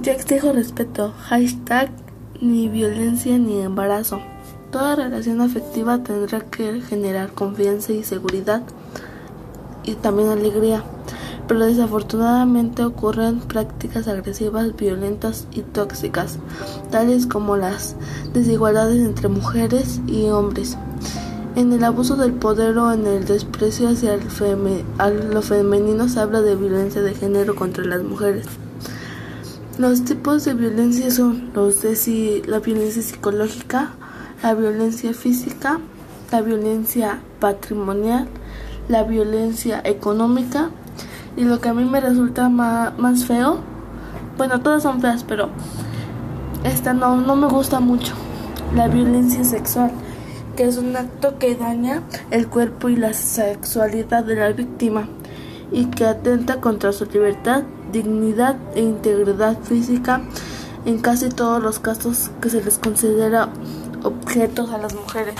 Ya exijo respeto. Hashtag ni violencia ni embarazo. Toda relación afectiva tendrá que generar confianza y seguridad y también alegría. Pero desafortunadamente ocurren prácticas agresivas, violentas y tóxicas, tales como las desigualdades entre mujeres y hombres, en el abuso del poder o en el desprecio hacia el a lo femenino se habla de violencia de género contra las mujeres. Los tipos de violencia son los de la violencia psicológica, la violencia física, la violencia patrimonial, la violencia económica. Y lo que a mí me resulta más, feo, bueno, todas son feas, pero esta no, no me gusta mucho, la violencia sexual, que es un acto que daña el cuerpo y la sexualidad de la víctima y que atenta contra su libertad, dignidad e integridad física en casi todos los casos que se les considera objetos a las mujeres.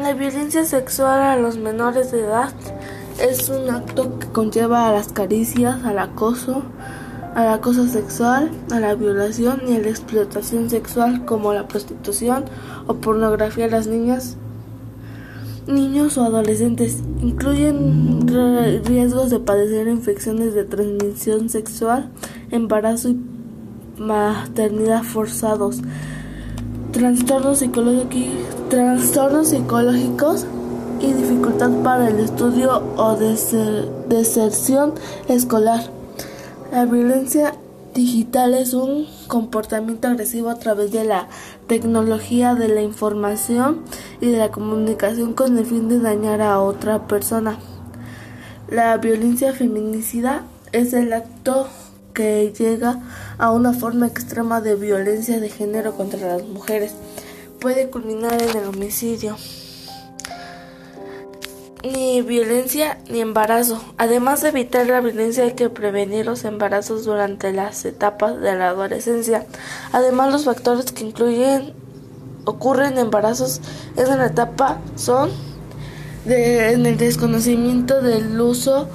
La violencia sexual a los menores de edad es un acto que conlleva a las caricias, al acoso, al acoso sexual, a la violación y a la explotación sexual como la prostitución o pornografía a las niñas niños o adolescentes incluyen riesgos de padecer infecciones de transmisión sexual, embarazo y maternidad forzados, trastornos, psicológicos y dificultad para el estudio o deserción escolar. La violencia digital es un comportamiento agresivo a través de la tecnología de la información y de la comunicación con el fin de dañar a otra persona. La violencia feminicida es el acto que llega a una forma extrema de violencia de género contra las mujeres. Puede culminar en el homicidio ni violencia ni embarazo. Además de evitar la violencia hay que prevenir los embarazos durante las etapas de la adolescencia. Además los factores que incluyen ocurren embarazos en la etapa son en el desconocimiento del uso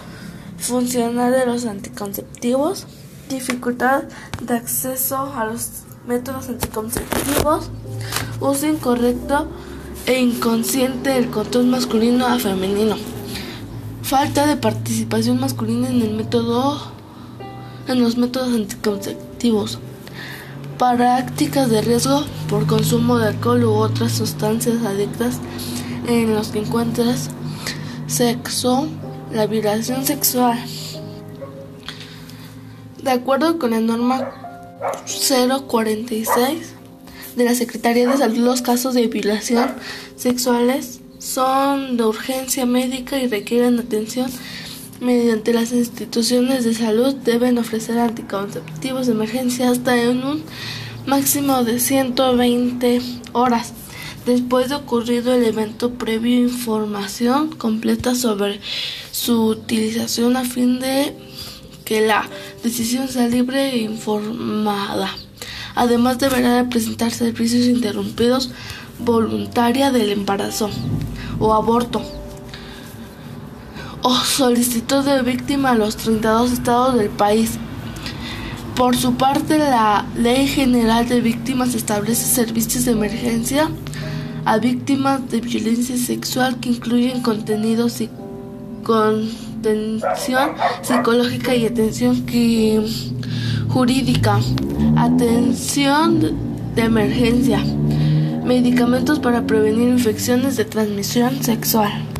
funcional de los anticonceptivos, dificultad de acceso a los métodos anticonceptivos, uso incorrecto e inconsciente del control masculino a femenino. Falta de participación masculina en el método en los métodos anticonceptivos. Prácticas de riesgo por consumo de alcohol u otras sustancias adictas en los que encuentras sexo, la violación sexual. De acuerdo con la norma 046 de la Secretaría de Salud los casos de violación sexuales son de urgencia médica y requieren atención mediante las instituciones de salud deben ofrecer anticonceptivos de emergencia hasta en un máximo de 120 horas después de ocurrido el evento previo información completa sobre su utilización a fin de que la decisión sea libre e informada. Además deberá presentar servicios interrumpidos voluntaria del embarazo o aborto o solicitud de víctima a los 32 estados del país. Por su parte, la Ley General de Víctimas establece servicios de emergencia a víctimas de violencia sexual que incluyen contenidos y contención psicológica y atención jurídica. Atención de emergencia. Medicamentos para prevenir infecciones de transmisión sexual.